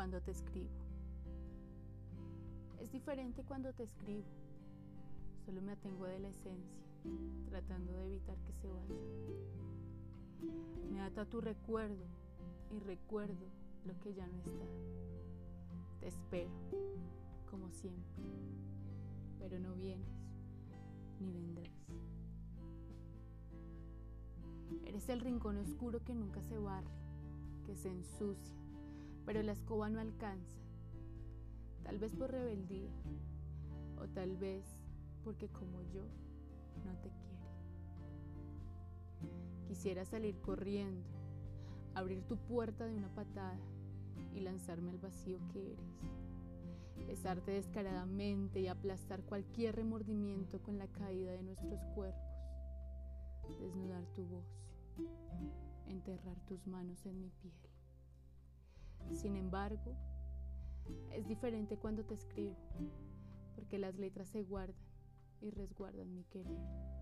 te escribo. Es diferente cuando te escribo. Solo me atengo de la esencia, tratando de evitar que se vaya. Me ata tu recuerdo y recuerdo lo que ya no está. Te espero, como siempre, pero no vienes ni vendrás. Eres el rincón oscuro que nunca se barre, que se ensucia, pero la escoba no alcanza. Tal vez por rebeldía, o tal vez porque como yo no te quiere. Quisiera salir corriendo, abrir tu puerta de una patada y lanzarme al vacío que eres. Besarte descaradamente y aplastar cualquier remordimiento con la caída de nuestros cuerpos. Desnudar tu voz, enterrar tus manos en mi piel. Sin embargo, es diferente cuando te escribo, porque las letras se guardan y resguardan mi querer.